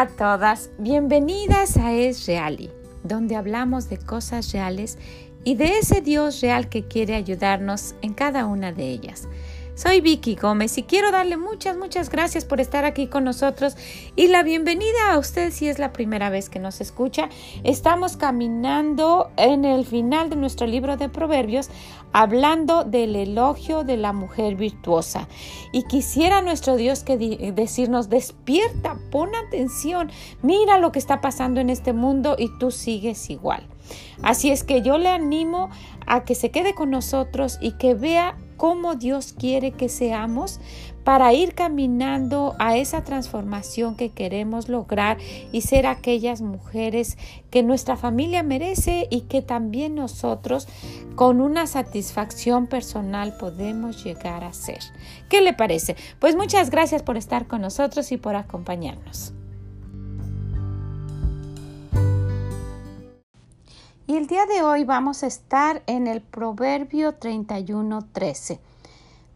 A todas, bienvenidas a Es Reali, donde hablamos de cosas reales y de ese Dios real que quiere ayudarnos en cada una de ellas. Soy Vicky Gómez y quiero darle muchas, muchas gracias por estar aquí con nosotros y la bienvenida a usted si es la primera vez que nos escucha. Estamos caminando en el final de nuestro libro de Proverbios hablando del elogio de la mujer virtuosa. Y quisiera nuestro Dios que decirnos, despierta, pon atención, mira lo que está pasando en este mundo y tú sigues igual. Así es que yo le animo a que se quede con nosotros y que vea cómo Dios quiere que seamos para ir caminando a esa transformación que queremos lograr y ser aquellas mujeres que nuestra familia merece y que también nosotros con una satisfacción personal podemos llegar a ser. ¿Qué le parece? Pues muchas gracias por estar con nosotros y por acompañarnos. Y el día de hoy vamos a estar en el Proverbio 31:13.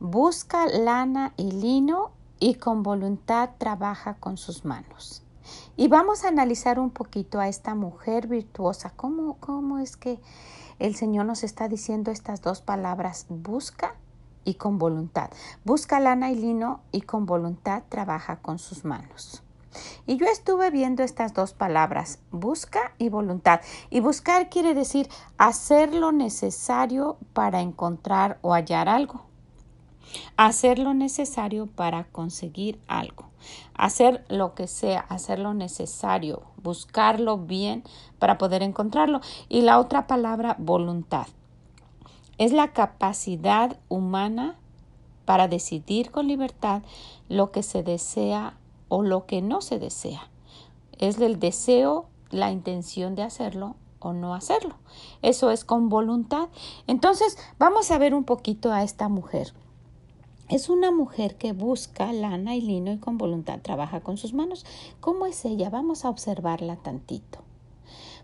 Busca lana y lino y con voluntad trabaja con sus manos. Y vamos a analizar un poquito a esta mujer virtuosa. ¿Cómo, cómo es que el Señor nos está diciendo estas dos palabras? Busca y con voluntad. Busca lana y lino y con voluntad trabaja con sus manos. Y yo estuve viendo estas dos palabras, busca y voluntad. Y buscar quiere decir hacer lo necesario para encontrar o hallar algo. Hacer lo necesario para conseguir algo. Hacer lo que sea, hacer lo necesario, buscarlo bien para poder encontrarlo. Y la otra palabra, voluntad. Es la capacidad humana para decidir con libertad lo que se desea o lo que no se desea. Es el deseo, la intención de hacerlo o no hacerlo. Eso es con voluntad. Entonces, vamos a ver un poquito a esta mujer. Es una mujer que busca lana y lino y con voluntad trabaja con sus manos. ¿Cómo es ella? Vamos a observarla tantito.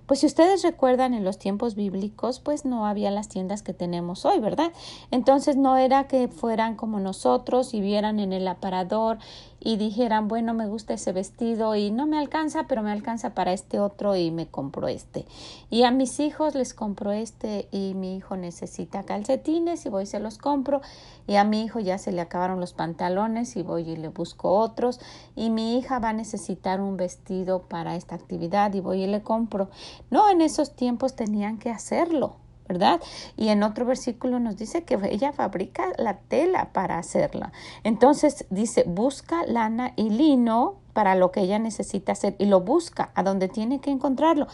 Pues si ustedes recuerdan en los tiempos bíblicos, pues no había las tiendas que tenemos hoy, ¿verdad? Entonces no era que fueran como nosotros y vieran en el aparador y dijeran, bueno, me gusta ese vestido y no me alcanza, pero me alcanza para este otro y me compro este. Y a mis hijos les compro este y mi hijo necesita calcetines y voy y se los compro. Y a mi hijo ya se le acabaron los pantalones y voy y le busco otros. Y mi hija va a necesitar un vestido para esta actividad y voy y le compro. No, en esos tiempos tenían que hacerlo. ¿Verdad? Y en otro versículo nos dice que ella fabrica la tela para hacerla. Entonces dice, busca lana y lino para lo que ella necesita hacer y lo busca a donde tiene que encontrarlo.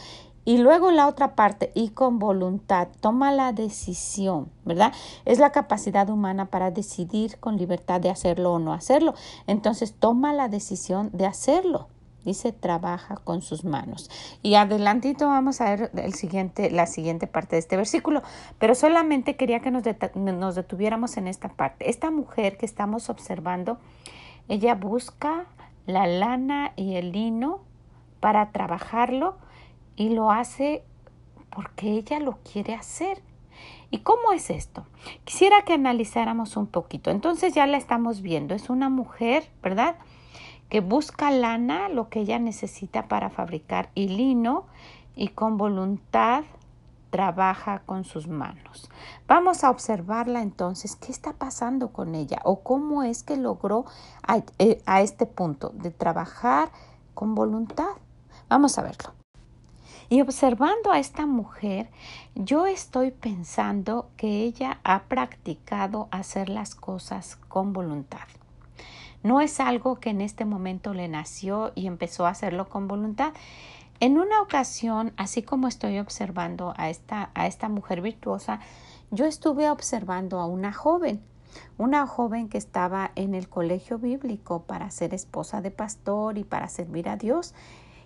Y luego la otra parte, y con voluntad, toma la decisión, ¿verdad? Es la capacidad humana para decidir con libertad de hacerlo o no hacerlo. Entonces toma la decisión de hacerlo. Dice, trabaja con sus manos. Y adelantito vamos a ver el siguiente, la siguiente parte de este versículo, pero solamente quería que nos, nos detuviéramos en esta parte. Esta mujer que estamos observando, ella busca la lana y el lino para trabajarlo y lo hace porque ella lo quiere hacer. ¿Y cómo es esto? Quisiera que analizáramos un poquito. Entonces ya la estamos viendo. Es una mujer, ¿verdad? Que busca lana, lo que ella necesita para fabricar y lino y con voluntad trabaja con sus manos. Vamos a observarla entonces, qué está pasando con ella o cómo es que logró a, eh, a este punto de trabajar con voluntad. Vamos a verlo. Y observando a esta mujer, yo estoy pensando que ella ha practicado hacer las cosas con voluntad. No es algo que en este momento le nació y empezó a hacerlo con voluntad. En una ocasión, así como estoy observando a esta, a esta mujer virtuosa, yo estuve observando a una joven, una joven que estaba en el colegio bíblico para ser esposa de pastor y para servir a Dios.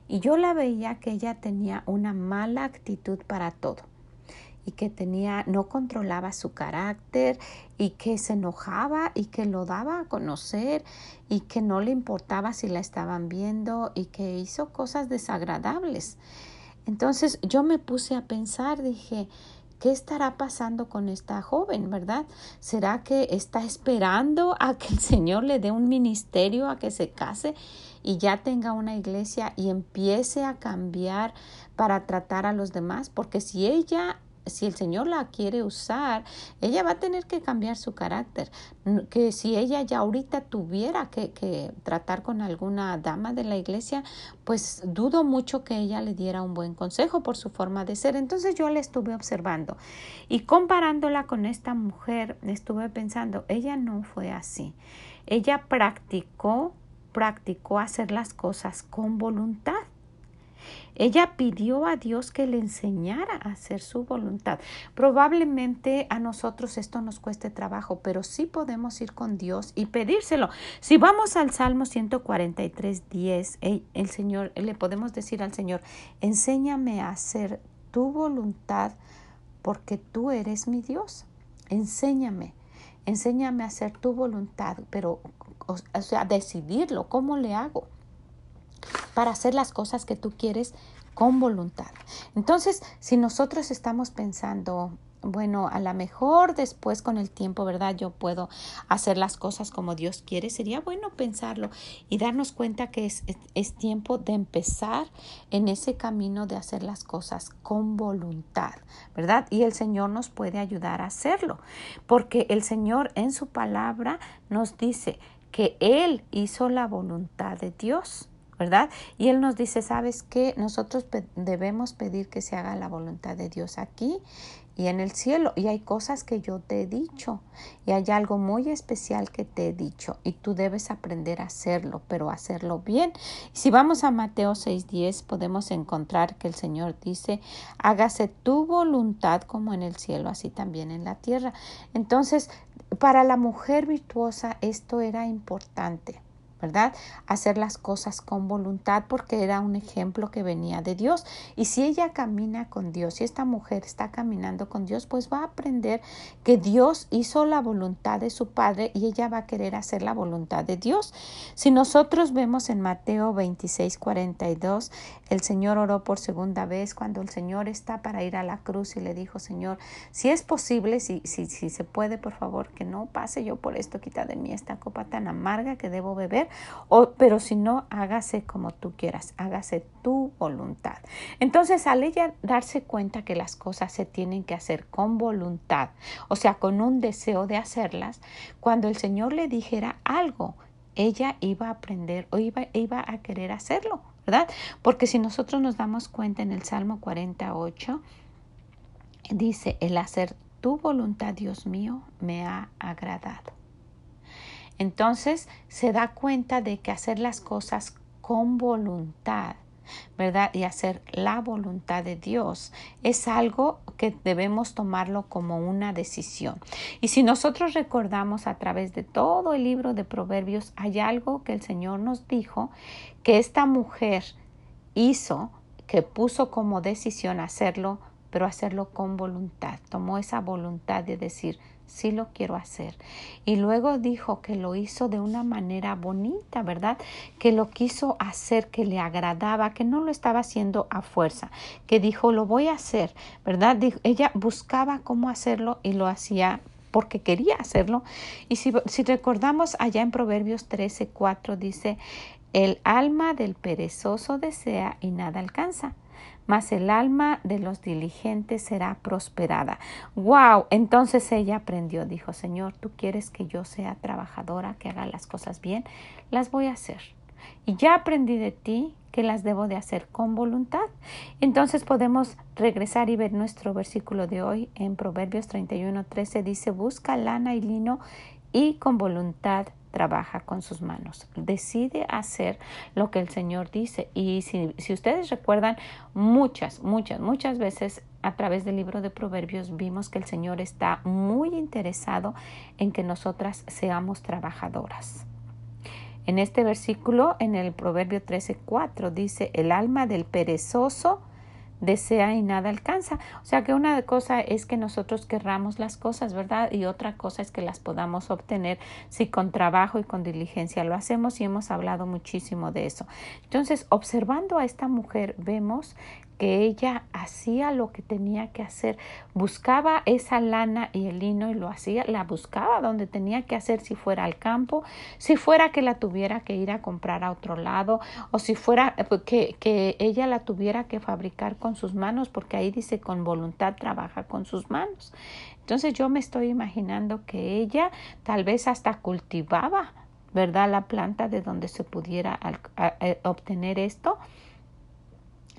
Y yo la veía que ella tenía una mala actitud para todo y que tenía, no controlaba su carácter y que se enojaba y que lo daba a conocer y que no le importaba si la estaban viendo y que hizo cosas desagradables. Entonces yo me puse a pensar, dije, ¿qué estará pasando con esta joven, verdad? ¿Será que está esperando a que el Señor le dé un ministerio, a que se case y ya tenga una iglesia y empiece a cambiar para tratar a los demás? Porque si ella si el Señor la quiere usar, ella va a tener que cambiar su carácter. Que si ella ya ahorita tuviera que, tratar con alguna dama de la iglesia, pues dudo mucho que ella le diera un buen consejo por su forma de ser. Entonces yo la estuve observando y comparándola con esta mujer, estuve pensando, ella no fue así. Ella practicó, practicó hacer las cosas con voluntad. Ella pidió a Dios que le enseñara a hacer su voluntad. Probablemente a nosotros esto nos cueste trabajo, pero sí podemos ir con Dios y pedírselo. Si vamos al Salmo 143, 10, el Señor, le podemos decir al Señor, enséñame a hacer tu voluntad porque tú eres mi Dios. Enséñame, enséñame a hacer tu voluntad, pero, o sea, decidirlo, ¿cómo le hago? Para hacer las cosas que tú quieres con voluntad. Entonces, si nosotros estamos pensando, bueno, a lo mejor después con el tiempo, ¿verdad? Yo puedo hacer las cosas como Dios quiere. Sería bueno pensarlo y darnos cuenta que es, es, tiempo de empezar en ese camino de hacer las cosas con voluntad, ¿verdad? Y el Señor nos puede ayudar a hacerlo, porque el Señor en su palabra nos dice que Él hizo la voluntad de Dios. ¿Verdad? Y Él nos dice, ¿sabes qué? Nosotros debemos pedir que se haga la voluntad de Dios aquí y en el cielo. Y hay cosas que yo te he dicho y hay algo muy especial que te he dicho y tú debes aprender a hacerlo, pero hacerlo bien. Si vamos a Mateo 6:10 podemos encontrar que el Señor dice, hágase tu voluntad como en el cielo, así también en la tierra. Entonces, para la mujer virtuosa esto era importante. ¿Verdad? Hacer las cosas con voluntad porque era un ejemplo que venía de Dios. Y si ella camina con Dios, si esta mujer está caminando con Dios, pues va a aprender que Dios hizo la voluntad de su Padre y ella va a querer hacer la voluntad de Dios. Si nosotros vemos en Mateo 26, 42, el Señor oró por segunda vez cuando el Señor está para ir a la cruz y le dijo, Señor, si es posible, si, si, si se puede, por favor, que no pase yo por esto, quita de mí esta copa tan amarga que debo beber pero si no, hágase como tú quieras, hágase tu voluntad. Entonces, al ella darse cuenta que las cosas se tienen que hacer con voluntad, o sea, con un deseo de hacerlas, cuando el Señor le dijera algo, ella iba a aprender o iba, iba a querer hacerlo, ¿verdad? Porque si nosotros nos damos cuenta en el Salmo 48, dice, el hacer tu voluntad, Dios mío, me ha agradado. Entonces se da cuenta de que hacer las cosas con voluntad, ¿verdad? Y hacer la voluntad de Dios es algo que debemos tomarlo como una decisión. Y si nosotros recordamos a través de todo el libro de Proverbios, hay algo que el Señor nos dijo que esta mujer hizo, que puso como decisión hacerlo, pero hacerlo con voluntad. Tomó esa voluntad de decir, sí lo quiero hacer. Y luego dijo que lo hizo de una manera bonita, ¿verdad? Que lo quiso hacer, que le agradaba, que no lo estaba haciendo a fuerza, que dijo, lo voy a hacer, ¿verdad? ella buscaba cómo hacerlo y lo hacía porque quería hacerlo. Y si, si recordamos allá en Proverbios 13, 4 dice, el alma del perezoso desea y nada alcanza mas el alma de los diligentes será prosperada. ¡Wow! Entonces ella aprendió, dijo, Señor, tú quieres que yo sea trabajadora, que haga las cosas bien, las voy a hacer. Y ya aprendí de ti que las debo de hacer con voluntad. Entonces podemos regresar y ver nuestro versículo de hoy en Proverbios 31, 13. Dice, busca lana y lino y con voluntad trabaja con sus manos, decide hacer lo que el Señor dice. Y si, si, ustedes recuerdan, muchas, muchas, muchas veces a través del libro de Proverbios vimos que el Señor está muy interesado en que nosotras seamos trabajadoras. En este versículo, en el Proverbio 13:4, dice, el alma del perezoso desea y nada alcanza. O sea que una cosa es que nosotros querramos las cosas, ¿verdad? Y otra cosa es que las podamos obtener si con trabajo y con diligencia lo hacemos y hemos hablado muchísimo de eso. Entonces, observando a esta mujer, vemos que ella hacía lo que tenía que hacer, buscaba esa lana y el lino y lo hacía, la buscaba donde tenía que hacer, si fuera al campo, si fuera que la tuviera que ir a comprar a otro lado o si fuera eh, pues, que, que ella la tuviera que fabricar con sus manos, porque ahí dice con voluntad trabaja con sus manos. Entonces yo me estoy imaginando que ella tal vez hasta cultivaba, ¿verdad? La planta de donde se pudiera eh, obtener esto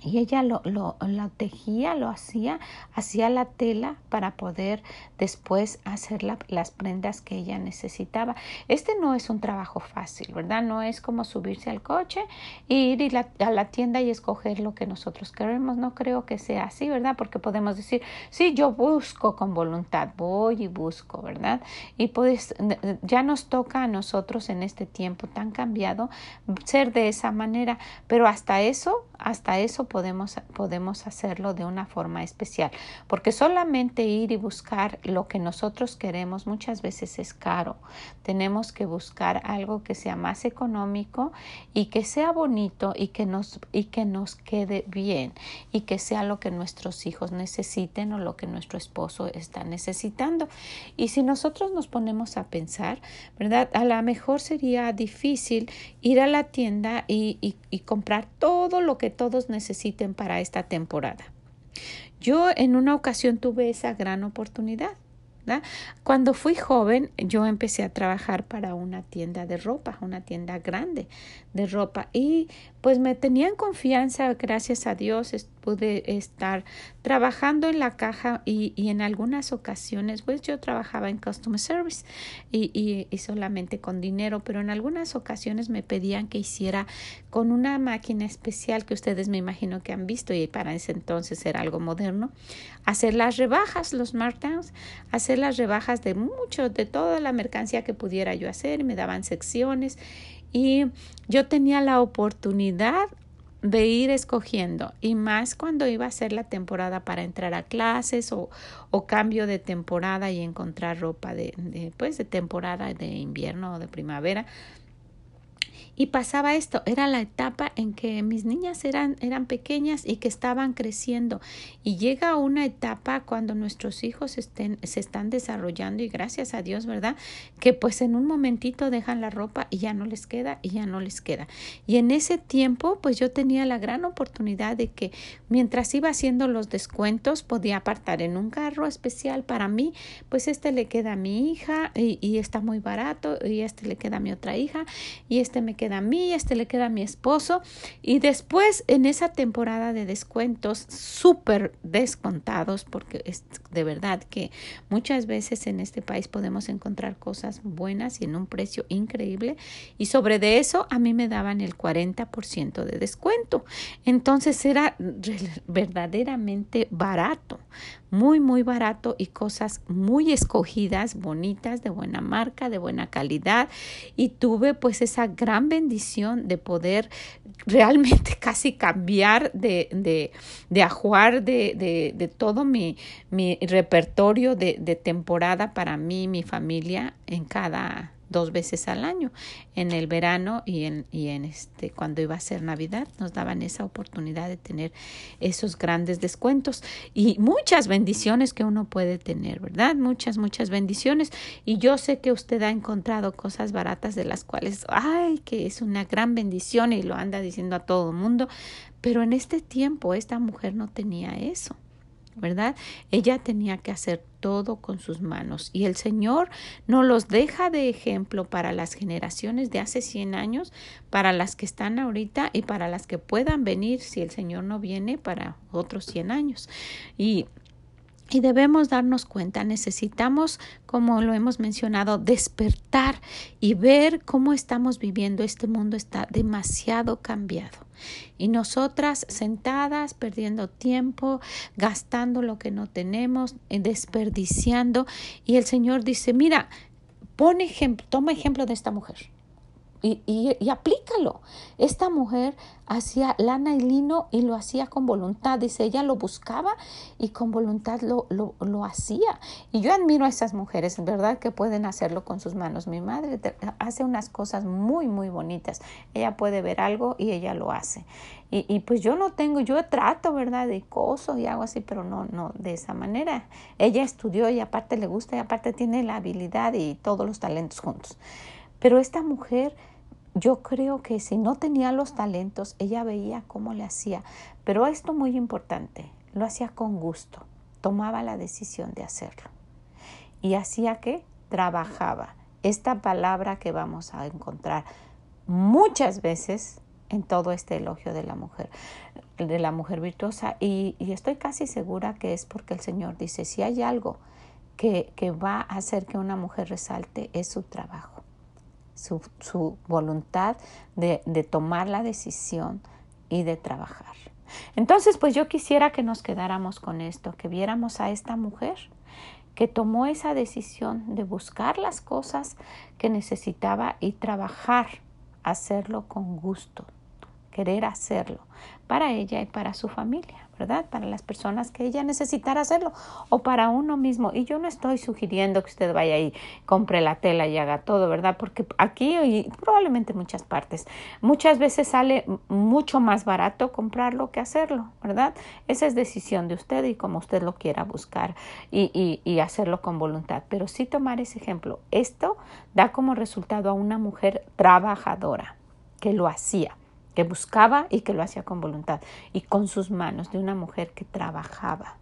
y ella lo, lo, tejía, lo hacía, hacía la tela para poder después hacer las prendas que ella necesitaba. Este no es un trabajo fácil, ¿verdad? No es como subirse al coche e ir a la tienda y escoger lo que nosotros queremos. No creo que sea así, ¿verdad? Porque podemos decir, sí, yo busco con voluntad, voy y busco, ¿verdad? Y pues ya nos toca a nosotros en este tiempo tan cambiado ser de esa manera, pero hasta eso, hasta eso podemos, podemos hacerlo de una forma especial, porque solamente ir y buscar lo que nosotros queremos muchas veces es caro. Tenemos que buscar algo que sea más económico y que sea bonito y que nos, y que nos quede bien y que sea lo que nuestros hijos necesiten o lo que nuestro esposo está necesitando. Y si nosotros nos ponemos a pensar, ¿verdad? A lo mejor sería difícil ir a la tienda y, y comprar todo lo que todos necesitan para esta temporada. Yo en una ocasión tuve esa gran oportunidad. Cuando fui joven, yo empecé a trabajar para una tienda de ropa, una tienda grande de ropa. Y pues me tenían confianza, gracias a Dios, pude estar trabajando en la caja y, y, en algunas ocasiones, pues yo trabajaba en customer service y, y, y, solamente con dinero, pero en algunas ocasiones me pedían que hiciera con una máquina especial que ustedes me imagino que han visto y para ese entonces era algo moderno, hacer las rebajas, los markdowns, hacer las rebajas de mucho, de toda la mercancía que pudiera yo hacer, me daban secciones y yo tenía la oportunidad de ir escogiendo y más cuando iba a ser la temporada para entrar a clases o, o cambio de temporada y encontrar ropa de, de, pues de temporada de invierno o de primavera y pasaba esto, era la etapa en que mis niñas eran, eran pequeñas y que estaban creciendo. Y llega una etapa cuando nuestros hijos estén, se están desarrollando y gracias a Dios, ¿verdad? Que pues en un momentito dejan la ropa y ya no les queda y ya no les queda. Y en ese tiempo pues yo tenía la gran oportunidad de que mientras iba haciendo los descuentos podía apartar en un carro especial para mí, pues este le queda a mi hija y, y está muy barato y este le queda a mi otra hija y este me queda a mí, este le queda a mi esposo. Y después en esa temporada de descuentos súper descontados, porque es de verdad que muchas veces en este país podemos encontrar cosas buenas y en un precio increíble. Y sobre de eso a mí me daban el 40% de descuento. Entonces era verdaderamente barato muy muy barato y cosas muy escogidas, bonitas, de buena marca, de buena calidad. Y tuve pues esa gran bendición de poder realmente casi cambiar de, de, de ajuar de, de, de todo mi, mi repertorio de, de temporada para mí y mi familia en cada dos veces al año, en el verano y en, y en este, cuando iba a ser Navidad, nos daban esa oportunidad de tener esos grandes descuentos y muchas bendiciones que uno puede tener, ¿verdad? Muchas, muchas bendiciones. Y yo sé que usted ha encontrado cosas baratas de las cuales, ay, que es una gran bendición y lo anda diciendo a todo el mundo, pero en este tiempo esta mujer no tenía eso. ¿Verdad? Ella tenía que hacer todo con sus manos y el Señor no los deja de ejemplo para las generaciones de hace 100 años, para las que están ahorita y para las que puedan venir si el Señor no viene para otros 100 años. Y y debemos darnos cuenta, necesitamos, como lo hemos mencionado, despertar y ver cómo estamos viviendo. Este mundo está demasiado cambiado. Y nosotras sentadas, perdiendo tiempo, gastando lo que no tenemos, eh, desperdiciando. Y el Señor dice, mira, pon ejemplo, toma ejemplo de esta mujer. Y, y, aplícalo. Esta mujer hacía lana y lino y lo hacía con voluntad. Dice, ella lo buscaba y con voluntad lo, lo, lo hacía. Y yo admiro a esas mujeres, ¿verdad? Que pueden hacerlo con sus manos. Mi madre hace unas cosas muy, muy bonitas. Ella puede ver algo y ella lo hace. Y, y, pues yo no tengo, yo trato, ¿verdad? De coso y hago así, pero no, no de esa manera. Ella estudió y aparte le gusta y aparte tiene la habilidad y todos los talentos juntos. Pero esta mujer, yo creo que si no tenía los talentos, ella veía cómo le hacía. Pero esto muy importante, lo hacía con gusto, tomaba la decisión de hacerlo. Y hacía que trabajaba. Esta palabra que vamos a encontrar muchas veces en todo este elogio de la mujer, de la mujer virtuosa. Y, estoy casi segura que es porque el Señor dice, si hay algo que, que va a hacer que una mujer resalte, es su trabajo su, voluntad de, de tomar la decisión y de trabajar. Entonces, pues yo quisiera que nos quedáramos con esto, que viéramos a esta mujer que tomó esa decisión de buscar las cosas que necesitaba y trabajar, hacerlo con gusto, querer hacerlo para ella y para su familia. ¿Verdad? Para las personas que ella necesitara hacerlo o para uno mismo. Y yo no estoy sugiriendo que usted vaya y compre la tela y haga todo, ¿verdad? Porque aquí y probablemente en muchas partes, muchas veces sale mucho más barato comprarlo que hacerlo, ¿verdad? Esa es decisión de usted y como usted lo quiera buscar y, y, y hacerlo con voluntad. Pero sí tomar ese ejemplo. Esto da como resultado a una mujer trabajadora que lo hacía que buscaba y que lo hacía con voluntad y con sus manos de una mujer que trabajaba.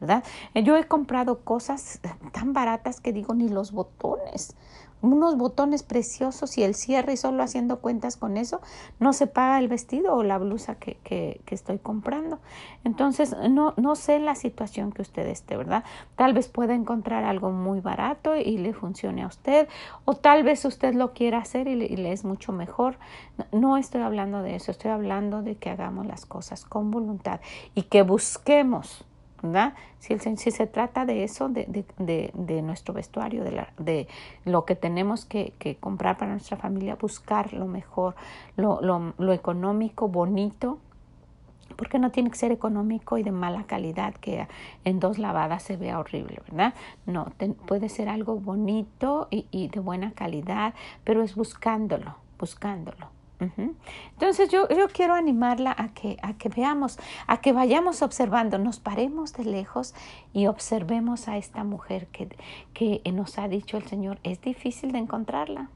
¿verdad? Yo he comprado cosas tan baratas que digo ni los botones unos botones preciosos y el cierre y solo haciendo cuentas con eso, no se paga el vestido o la blusa que, que, estoy comprando. Entonces, no, no sé la situación que usted esté, ¿verdad? Tal vez pueda encontrar algo muy barato y le funcione a usted, o tal vez usted lo quiera hacer y le es mucho mejor. No estoy hablando de eso, estoy hablando de que hagamos las cosas con voluntad y que busquemos si, si se trata de eso, de, de, de, nuestro vestuario, de, la, de lo que tenemos que, que, comprar para nuestra familia, buscar lo mejor, lo, lo, lo económico, bonito, porque no tiene que ser económico y de mala calidad que en dos lavadas se vea horrible, ¿verdad? No, puede ser algo bonito y, y de buena calidad, pero es buscándolo, buscándolo. Entonces yo, yo, quiero animarla a que, a que veamos, a que vayamos observando, nos paremos de lejos y observemos a esta mujer que, que nos ha dicho el Señor, es difícil de encontrarla,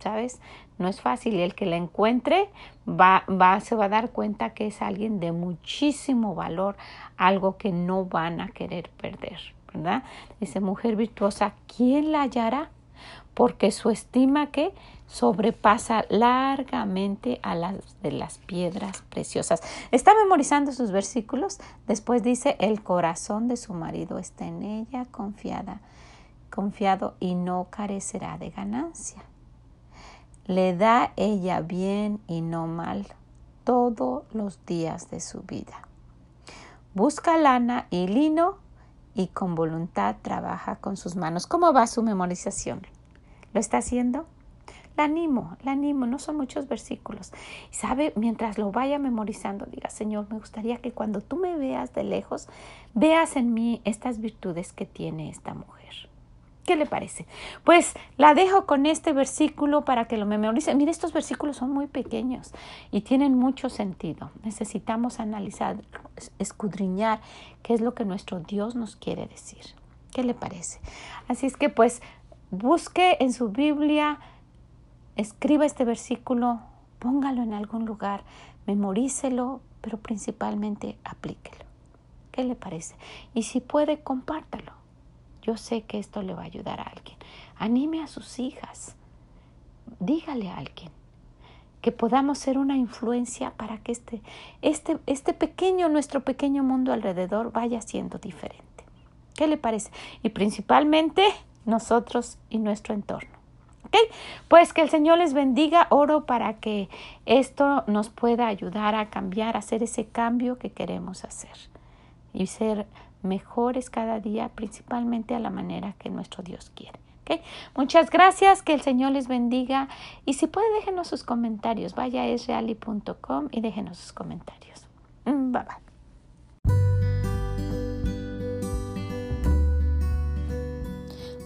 ¿sabes? No es fácil y el que la encuentre va, va, se va a dar cuenta que es alguien de muchísimo valor, algo que no van a querer perder, ¿verdad? Dice mujer virtuosa, ¿quién la hallará? Porque su estima que sobrepasa largamente a las de las piedras preciosas. Está memorizando sus versículos. Después dice, el corazón de su marido está en ella confiada, confiado y no carecerá de ganancia. Le da ella bien y no mal todos los días de su vida. Busca lana y lino y con voluntad trabaja con sus manos. ¿Cómo va su memorización? ¿Lo está haciendo? La animo, la animo, no son muchos versículos. Sabe, mientras lo vaya memorizando, diga, Señor, me gustaría que cuando tú me veas de lejos, veas en mí estas virtudes que tiene esta mujer. ¿Qué le parece? Pues la dejo con este versículo para que lo memorice. Mire, estos versículos son muy pequeños y tienen mucho sentido. Necesitamos analizar, escudriñar qué es lo que nuestro Dios nos quiere decir. ¿Qué le parece? Así es que pues busque en su Biblia escriba este versículo, póngalo en algún lugar, memorícelo, pero principalmente aplíquelo. ¿Qué le parece? Y si puede, compártalo. Yo sé que esto le va a ayudar a alguien. Anime a sus hijas. Dígale a alguien que podamos ser una influencia para que este, este, este pequeño, nuestro pequeño mundo alrededor vaya siendo diferente. ¿Qué le parece? Y principalmente nosotros y nuestro entorno. Pues que el Señor les bendiga, oro para que esto nos pueda ayudar a cambiar, a hacer ese cambio que queremos hacer y ser mejores cada día, principalmente a la manera que nuestro Dios quiere. Muchas gracias, que el Señor les bendiga y si puede déjenos sus comentarios, vaya a esreali.com y déjenos sus comentarios. Mm, bye bye.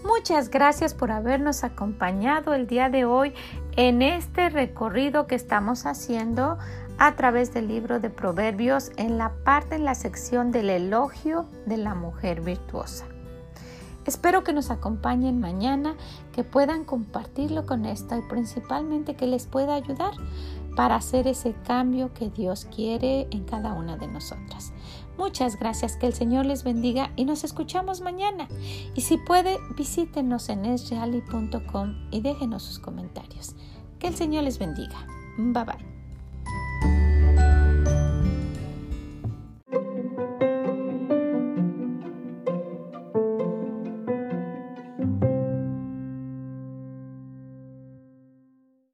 Muchas gracias por habernos acompañado el día de hoy en este recorrido que estamos haciendo a través del libro de Proverbios en la parte, en la sección del elogio de la mujer virtuosa. Espero que nos acompañen mañana, que puedan compartirlo con esto y principalmente que les pueda ayudar para hacer ese cambio que Dios quiere en cada una de nosotras. Muchas gracias, que el Señor les bendiga y nos escuchamos mañana. Y si puede, visítenos en esreali.com y déjenos sus comentarios. Que el Señor les bendiga. Bye bye.